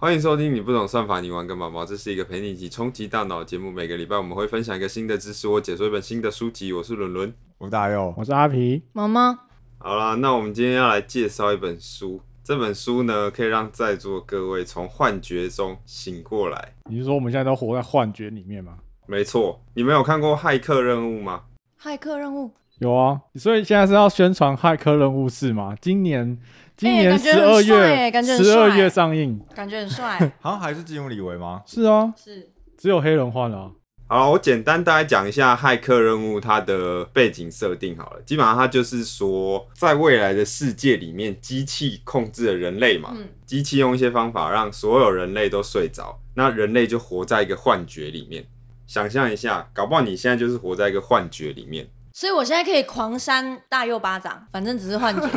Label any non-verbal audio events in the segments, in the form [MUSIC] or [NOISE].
欢迎收听你不懂算法，你玩个毛毛。这是一个陪你一起冲击大脑的节目。每个礼拜我们会分享一个新的知识，我解说一本新的书籍。我是伦伦。我是大佑，我是阿皮。毛毛，好啦，那我们今天要来介绍一本书。这本书呢，可以让在座各位从幻觉中醒过来。你是说我们现在都活在幻觉里面吗？没错，你们有看过《骇客任务》吗？骇客任务，有啊，所以现在是要宣传《骇客任务是》吗？今年今年感觉很十二月帅欸感觉很帅十二月上映。感觉很帅，[LAUGHS] 好像还是基努里维吗？是啊，是只有黑人换了啊、好，我简单大概讲一下《骇客任务》它的背景设定好了。基本上它就是说，在未来的世界里面，机器控制了人类嘛，嗯机器用一些方法让所有人类都睡着，那人类就活在一个幻觉里面。想象一下，搞不好你现在就是活在一个幻觉里面。所以我现在可以狂扇大右巴掌，反正只是幻觉。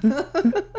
[LAUGHS]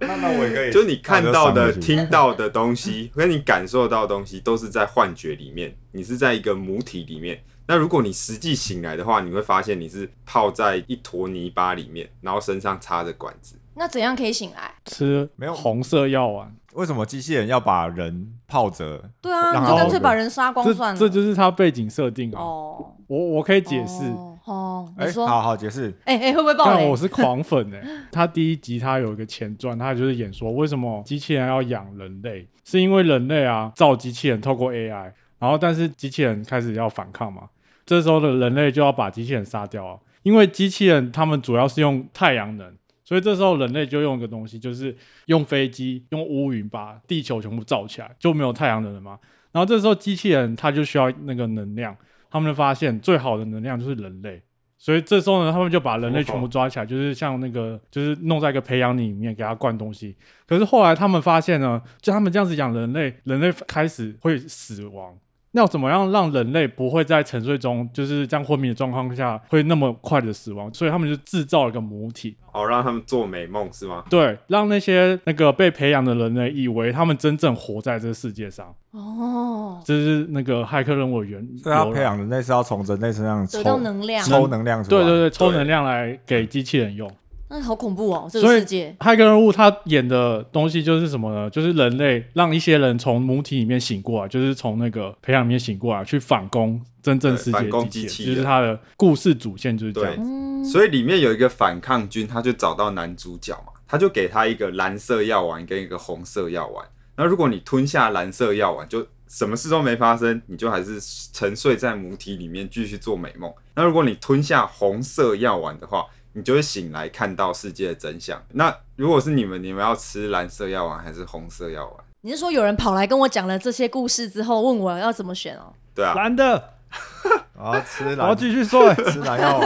那那我也可以，就你看到的、听到的东西，[LAUGHS] 跟你感受到的东西，都是在幻觉里面。你是在一个母体里面。那如果你实际醒来的话，你会发现你是泡在一坨泥巴里面，然后身上插着管子。那怎样可以醒来？吃没有红色药丸，为什么机器人要把人泡着？对啊，你就干脆把人杀光算了。这就是它背景设定啊。哦，我我可以解释。哦哦，哎、你说，好好解释。哎哎，会不会爆雷但 [LAUGHS] 我？是狂粉哎、他第一集他有一个前传，他就是演说为什么机器人要养人类，是因为人类啊造机器人透过 AI，然后但是机器人开始要反抗嘛，这时候的人类就要把机器人杀掉啊，因为机器人他们主要是用太阳能。所以这时候人类就用一个东西，就是用飞机、用乌云把地球全部罩起来，就没有太阳能了嘛。然后这时候机器人它就需要那个能量，他们就发现最好的能量就是人类，所以这时候呢，他们就把人类全部抓起来，就是像那个，就是弄在一个培养皿里面给它灌东西。可是后来他们发现呢，就他们这样子养人类，人类开始会死亡。那要怎么样让人类不会在沉睡中，就是这样昏迷的状况下会那么快的死亡？所以他们就制造了一个母体，哦，让他们做美梦是吗？对，让那些那个被培养的人类以为他们真正活在这个世界上。哦，这是那个骇客任务的原所以他培养人类是要从人类身上抽得到能量，抽能量出来。对对对，抽能量来给机器人用。那好恐怖哦，这所以个世界。骇客任务他演的东西就是什么呢？就是人类让一些人从母体里面醒过来，就是从那个培养里面醒过来，去反攻真正世界对反攻的机器器人就是他的故事主线就是这样所以里面有一个反抗军，他就找到男主角嘛，他就给他一个蓝色药丸跟一个红色药丸。那如果你吞下蓝色药丸，就什么事都没发生，你就还是沉睡在母体里面继续做美梦。那如果你吞下红色药丸的话，你就会醒来看到世界的真相。那如果是你们，你们要吃蓝色药丸还是红色药丸？你是说有人跑来跟我讲了这些故事之后，问我要怎么选哦？对啊，蓝的，[LAUGHS] 我要吃我要 [LAUGHS] 继续睡，吃蓝药，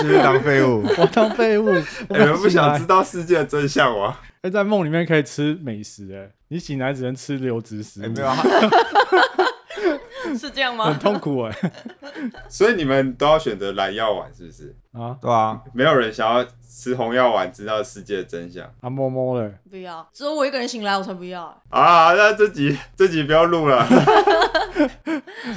继续当废物。我当废物。[LAUGHS] 你们不想知？道世界的真相吗？哎，在梦里面可以吃美食，哎，你醒来只能吃流质食哎、物，没有啊，[LAUGHS] 是这样很？痛苦哎。[LAUGHS] 所以你们都要选择蓝药丸，是不是？[LAUGHS] 啊，啊，对啊，没有人想要吃红药丸，知道世界的真相。啊摸摸嘞，不要，只有我一个人醒来，我才不要。啊，那这集这集不要录了，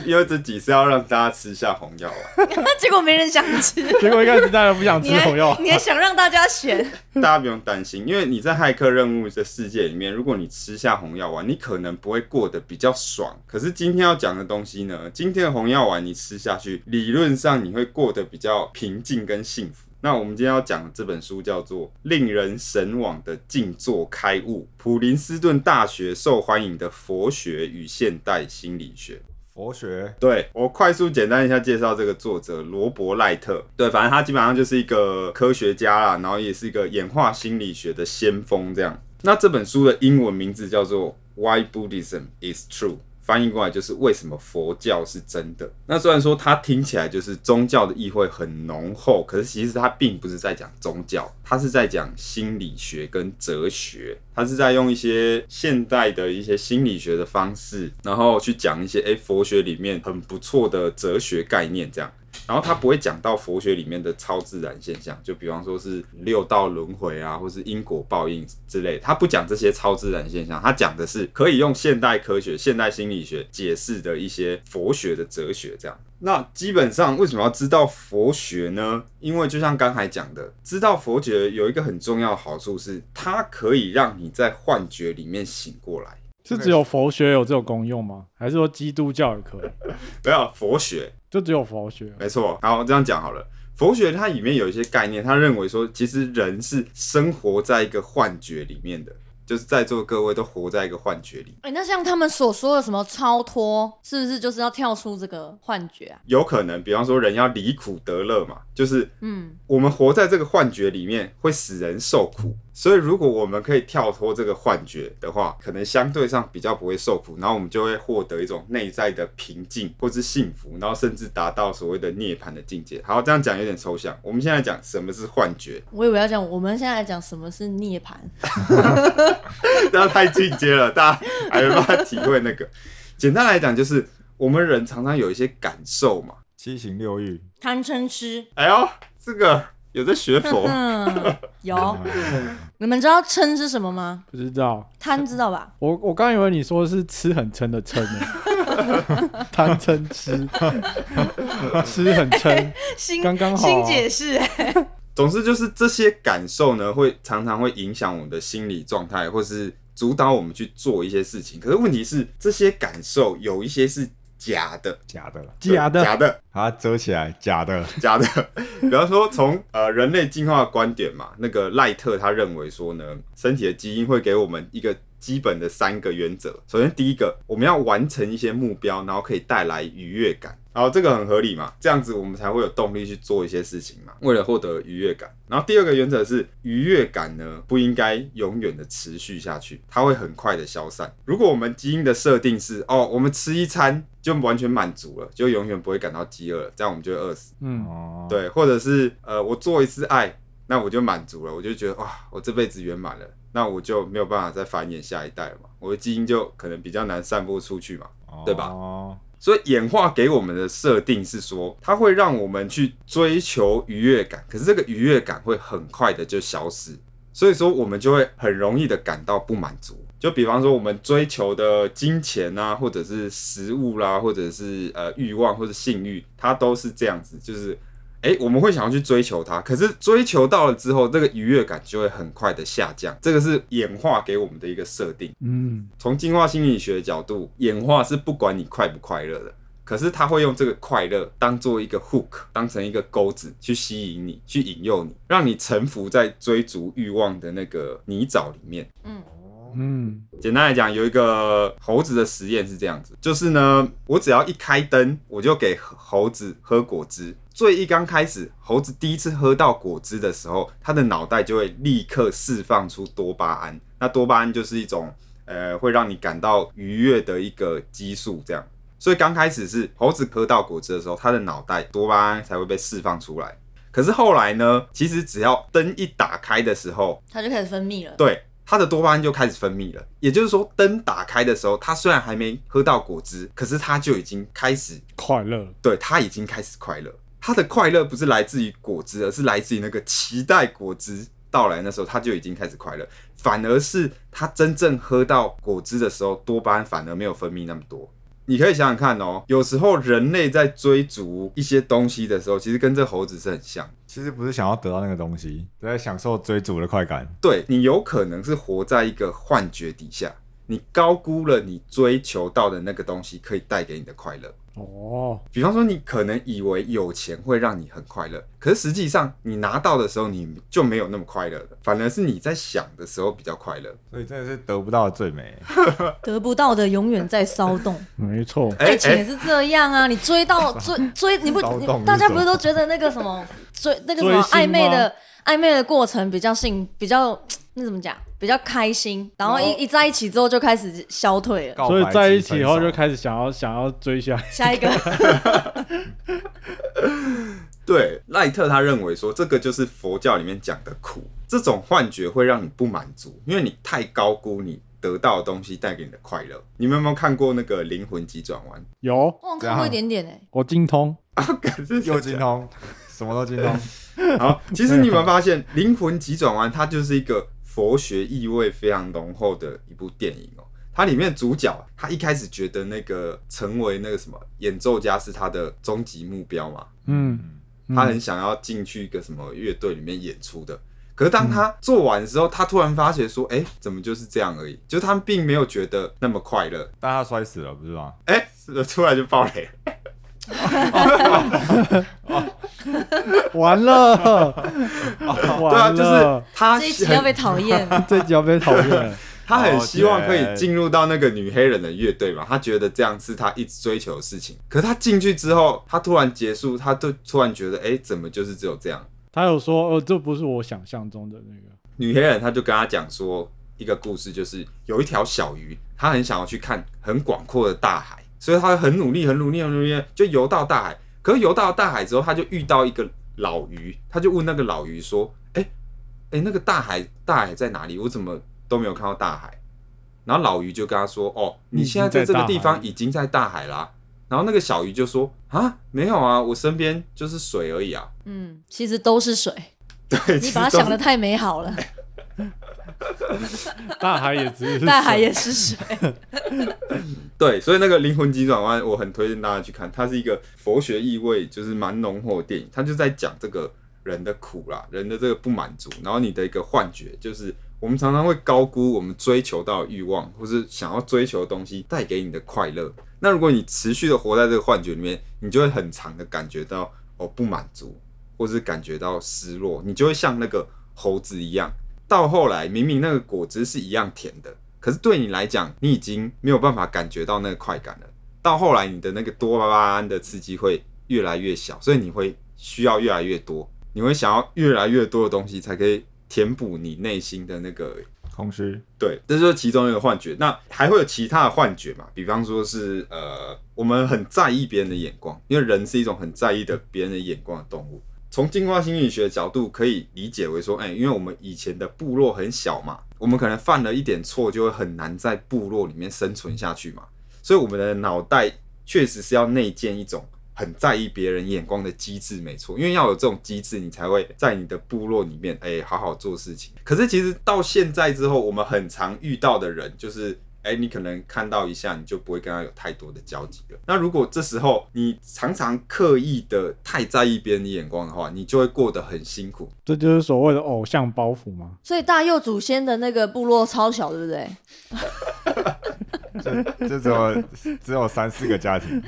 [LAUGHS] 因为这集是要让大家吃下红药丸。[LAUGHS] 结果没人想吃，结果一开始大家不想吃你红药，你还想让大家选？大家不用担心，因为你在骇客任务的世界里面，如果你吃下红药丸，你可能不会过得比较爽。可是今天要讲的东西呢，今天的红药丸你吃下去，理论上你会过得比较平静跟幸福。那我们今天要讲的这本书叫做《令人神往的静坐开悟：普林斯顿大学受欢迎的佛学与现代心理学》。博学对我快速简单一下介绍这个作者罗伯赖特。对，反正他基本上就是一个科学家啦，然后也是一个演化心理学的先锋这样。那这本书的英文名字叫做《Why Buddhism Is True》。翻译过来就是为什么佛教是真的。那虽然说它听起来就是宗教的意会很浓厚，可是其实它并不是在讲宗教，它是在讲心理学跟哲学。它是在用一些现代的一些心理学的方式，然后去讲一些诶佛学里面很不错的哲学概念这样。然后他不会讲到佛学里面的超自然现象，就比方说是六道轮回啊，或是因果报应之类，他不讲这些超自然现象，他讲的是可以用现代科学、现代心理学解释的一些佛学的哲学这样。那基本上为什么要知道佛学呢？因为就像刚才讲的，知道佛学有一个很重要的好处是，它可以让你在幻觉里面醒过来。是只有佛学有这种功用吗？还是说基督教也可以？[LAUGHS] 没有佛学，就只有佛学？没错。好，这样讲好了。佛学它里面有一些概念，他认为说，其实人是生活在一个幻觉里面的，就是在座各位都活在一个幻觉里。哎、那像他们所说的什么超脱，是不是就是要跳出这个幻觉啊？有可能，比方说人要离苦得乐嘛，就是嗯，我们活在这个幻觉里面会使人受苦，所以如果我们可以跳脱这个幻觉的话，可能相对上比较不会受苦，然后我们就会获得一种内在的平静或是幸福，然后甚至达到所谓的涅槃的境界。好，这样讲有点抽象，我们现在讲什么是幻觉，我以为要讲，我们现在来讲什么是涅槃。这样太进阶了，大家还没办法体会那个。简单来讲，就是我们人常常有一些感受嘛。七情六欲，贪嗔痴，哎呦，这个有在学佛，嗯，[LAUGHS] 有。[LAUGHS] 你们知道嗔是什么吗？不知道。贪知道吧？我我刚以为你说是吃很撑的撑呢，贪嗔吃，[LAUGHS] 吃很撑，新刚刚好啊新解释、哎，总之就是这些感受呢，会常常会影响我们的心理状态，或是主导我们去做一些事情。可是问题是，这些感受有一些是假的，假的，假的，假的，把它遮起来，假的，假的。[LAUGHS] 比方说，从呃人类进化的观点嘛，那个赖特他认为说呢，身体的基因会给我们一个基本的三个原则。首先，第一个，我们要完成一些目标，然后可以带来愉悦感。然后这个很合理嘛，这样子我们才会有动力去做一些事情嘛，为了获得愉悦感。然后第二个原则是，愉悦感呢不应该永远的持续下去，它会很快的消散。如果我们基因的设定是哦，我们吃一餐就完全满足了，就永远不会感到饥饿了，这样我们就会饿死。嗯，哦，，对，或者是呃，我做一次爱，那我就满足了，我就觉得哇，我这辈子圆满了，那我就没有办法再繁衍下一代了嘛，我的基因就可能比较难散播出去嘛。对吧哦，所以演化给我们的设定是说，它会让我们去追求愉悦感，可是这个愉悦感会很快的就消失，所以说我们就会很容易的感到不满足。就比方说，我们追求的金钱啊，或者是食物啦、或者是呃欲望或者性欲，它都是这样子，就是诶，我们会想要去追求它，可是追求到了之后，这个愉悦感就会很快的下降。这个是演化给我们的一个设定。嗯，从进化心理学的角度，演化是不管你快不快乐的，可是它会用这个快乐当做一个 hook，当成一个钩子去吸引你，去引诱你，让你臣服在追逐欲望的那个泥沼里面。嗯，嗯，简单来讲，有一个猴子的实验是这样子，就是呢，我只要一开灯，我就给猴子喝果汁。最一刚开始，猴子第一次喝到果汁的时候，它的脑袋就会立刻释放出多巴胺。那多巴胺就是一种 [LAUGHS] 呃会让你感到愉悦的一个激素，这样。所以刚开始是猴子喝到果汁的时候，它的脑袋多巴胺才会被释放出来。可是后来呢，其实只要灯一打开的时候，它就开始分泌了。对，它的多巴胺就开始分泌了。也就是说，灯打开的时候，他虽然还没喝到果汁，可是他就已经开始，快乐，对，他已经开始快乐。他的快乐不是来自于果汁，而是来自于那个期待果汁到来那时候，他就已经开始快乐。反而是他真正喝到果汁的时候，多巴胺反而没有分泌那么多。你可以想想看哦，有时候人类在追逐一些东西的时候，其实跟这猴子是很像。其实不是想要得到那个东西，都在享受追逐的快感。对你有可能是活在一个幻觉底下，你高估了你追求到的那个东西可以带给你的快乐。哦，比方说，你可能以为有钱会让你很快乐，可是实际上你拿到的时候你就没有那么快乐了，反而是你在想的时候比较快乐。所以真的是得不到的最美。[LAUGHS] 得不到的永远在骚动。没错，哎爱情也是这样啊，[LAUGHS] 你追到追追，你不你大家不是都觉得那个什么追那个什么暧昧的暧昧的过程比较性比较那怎么讲比较开心，然后一一在一起之后就开始消退了。告白所以在一起以后就开始想要想要追下，下一个，[LAUGHS] 对，赖特他认为说，这个就是佛教里面讲的苦，这种幻觉会让你不满足，因为你太高估你得到的东西带给你的快乐。你们有没有看过那个《灵魂急转弯有我看过一点点哎，我精通，》啊？可是 [LAUGHS] 又精通，什么都精通。[LAUGHS] 好，其实你有没有发现，《灵魂急转弯》它就是一个佛学意味非常浓厚的一部电影哦。它里面主角，他一开始觉得那个成为那个什么演奏家是他的终极目标嘛，嗯，嗯他很想要进去一个什么乐队里面演出的。可可是当他做完之后，他突然发觉说，哎、怎么就是这样而已？就是他并没有觉得那么快乐，但他摔死了，不是吗？哎、是突然就爆雷了。[LAUGHS] 完了，[LAUGHS] 对啊，就是了，他 [LAUGHS] 这一集要被讨厌。这一集要被讨厌了。他很希望可以进入到那个女黑人的乐队嘛，他觉得这样是他一直追求的事情。可是他进去之后，他突然结束，他就突然觉得，哎、怎么就是只有这样？他有说，哦，这不是我想象中的那个。女黑人他就跟他讲说一个故事，就是有一条小鱼，他很想要去看很广阔的大海，所以他很努力、很努力、很努力，就游到大海。可是游到大海之后，他就遇到一个老鱼，他就问那个老鱼说：“哎、哎、那个大海大海在哪里？我怎么都没有看到大海？”然后老鱼就跟他说：“哦，你现在在这个地方已经在大海啦、然后那个小鱼就说：“啊，没有啊，我身边就是水而已啊。嗯，其实都是水，” [LAUGHS] 对，你把它想的太美好了，大海也只是大海也是水。[LAUGHS] 对，所以那个灵魂急转弯，我很推荐大家去看，它是一个佛学意味就是蛮浓厚的电影，它就在讲这个人的苦啦，人的这个不满足，然后你的一个幻觉，就是我们常常会高估我们追求到的欲望，或是想要追求的东西带给你的快乐。那如果你持续的活在这个幻觉里面，你就会很长的感觉到哦不满足，或是感觉到失落，你就会像那个猴子一样，到后来明明那个果汁是一样甜的，可是对你来讲，你已经没有办法感觉到那个快感了。到后来，你的那个多巴胺的刺激会越来越小，所以你会需要越来越多，你会想要越来越多的东西才可以填补你内心的那个空虚，对，这就是其中一个幻觉。那还会有其他的幻觉嘛？比方说是呃，我们很在意别人的眼光，因为人是一种很在意的别人的眼光的动物。从进化心理学角度，可以理解为说，哎、因为我们以前的部落很小嘛，我们可能犯了一点错，就会很难在部落里面生存下去嘛。所以我们的脑袋确实是要内建一种很在意别人眼光的机制，没错，因为要有这种机制，你才会在你的部落里面，哎、好好做事情。可是其实到现在之后，我们很常遇到的人就是。哎，你可能看到一下，你就不会跟他有太多的交集了。那如果这时候你常常刻意的太在意别人的眼光的话，你就会过得很辛苦。这就是所谓的偶像包袱吗。所以大佑祖先的那个部落超小，对不对？[LAUGHS] 这只有只有三四个家庭，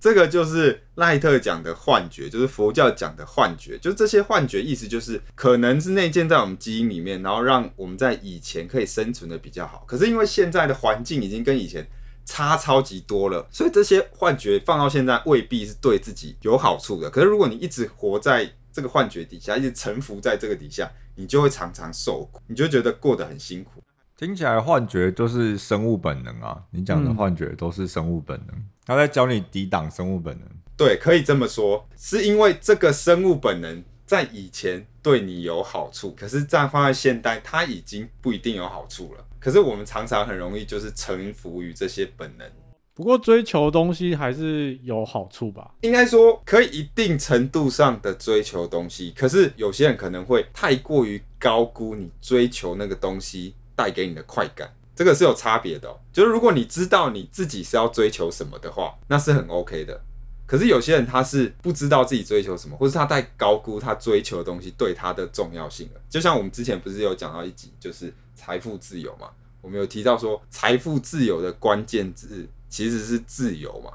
这个就是赖特讲的幻觉，就是佛教讲的幻觉，就是这些幻觉意思就是可能是内建在我们基因里面，然后让我们在以前可以生存的比较好。可是因为现在的环境已经跟以前差超级多了，所以这些幻觉放到现在未必是对自己有好处的。可是如果你一直活在这个幻觉底下，一直臣服在这个底下，你就会常常受苦，你就觉得过得很辛苦。听起来幻觉就是生物本能啊！你讲的嗯幻觉都是生物本能，他在教你抵挡生物本能。对，可以这么说，是因为这个生物本能在以前对你有好处，可是这样放在现代，它已经不一定有好处了。可是我们常常很容易就是臣服于这些本能，不过追求东西还是有好处吧？应该说可以一定程度上的追求东西，可是有些人可能会太过于高估你追求那个东西带给你的快感。这个是有差别的，就是如果你知道你自己是要追求什么的话，那是很 OK 的。可是有些人他是不知道自己追求什么，或是他太高估他追求的东西对他的重要性了。就像我们之前不是有讲到一集，就是财富自由嘛，我们有提到说财富自由的关键字其实是自由嘛，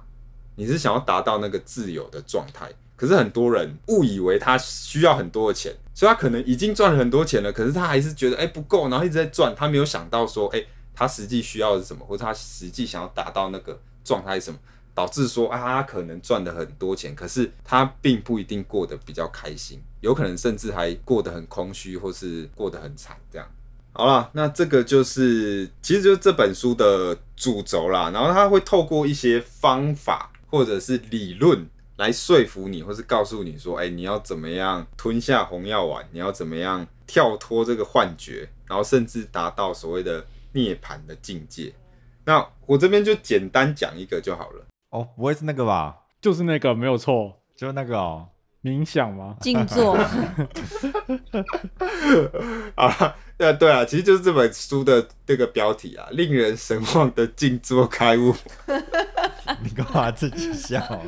你是想要达到那个自由的状态。可是很多人误以为他需要很多的钱，所以他可能已经赚了很多钱了，可是他还是觉得哎、不够，然后一直在赚，他没有想到说哎、他实际需要的是什么，或者他实际想要达到那个状态是什么。导致说啊，他可能赚的很多钱，可是他并不一定过得比较开心，有可能甚至还过得很空虚，或是过得很惨这样。好了，那这个就是其实就是这本书的主轴啦，然后他会透过一些方法或者是理论来说服你，或是告诉你说，哎、你要怎么样吞下红药丸，你要怎么样跳脱这个幻觉，然后甚至达到所谓的涅槃的境界。那我这边就简单讲一个就好了。哦，不会是那个吧？就是那个没有错，就是那个哦，冥想吗？静坐，[LAUGHS] 啊，对啊，对啊，其实就是这本书的这个标题啊，令人神往的静坐开悟。[LAUGHS] 你干嘛自己笑？[LAUGHS]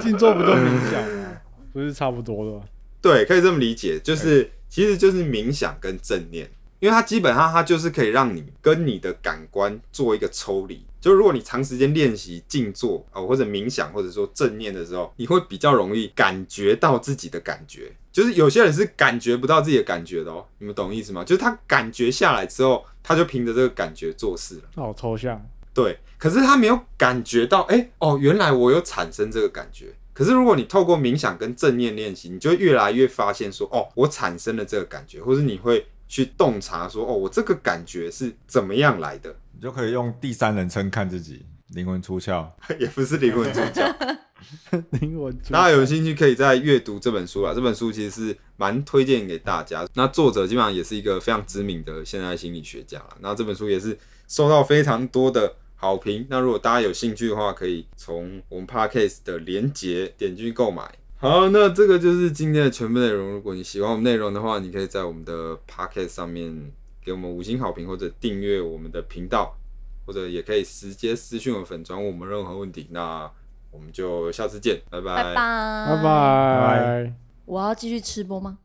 静坐不就冥想吗？不是差不多的吗？对，可以这么理解，就是其实就是冥想跟正念，因为它基本上它就是可以让你跟你的感官做一个抽离。就如果你长时间练习静坐哦，或者冥想，或者说正念的时候，你会比较容易感觉到自己的感觉。就是有些人是感觉不到自己的感觉的哦，你们懂意思吗？就是他感觉下来之后，他就凭着这个感觉做事了。那好抽象。对，可是他没有感觉到，哎、哦，原来我有产生这个感觉。可是如果你透过冥想跟正念练习，你就越来越发现说，哦，我产生了这个感觉，或者你会去洞察说，哦，我这个感觉是怎么样来的，你就可以用第三人称看自己，灵魂出窍。[LAUGHS] 也不是灵魂出窍。[LAUGHS] 灵魂出大家有兴趣可以再阅读这本书啦，这本书其实是蛮推荐给大家。那作者基本上也是一个非常知名的现代心理学家啦，那这本书也是受到非常多的好评。那如果大家有兴趣的话，可以从我们 podcast 的连结点进去购买。好，那这个就是今天的全部内容。如果你喜欢我们内容的话，你可以在我们的 Pocket 上面给我们五星好评，或者订阅我们的频道，或者也可以直接私讯我们粉专问我们任何问题。那我们就下次见，拜拜拜拜拜拜。我要继续吃播吗？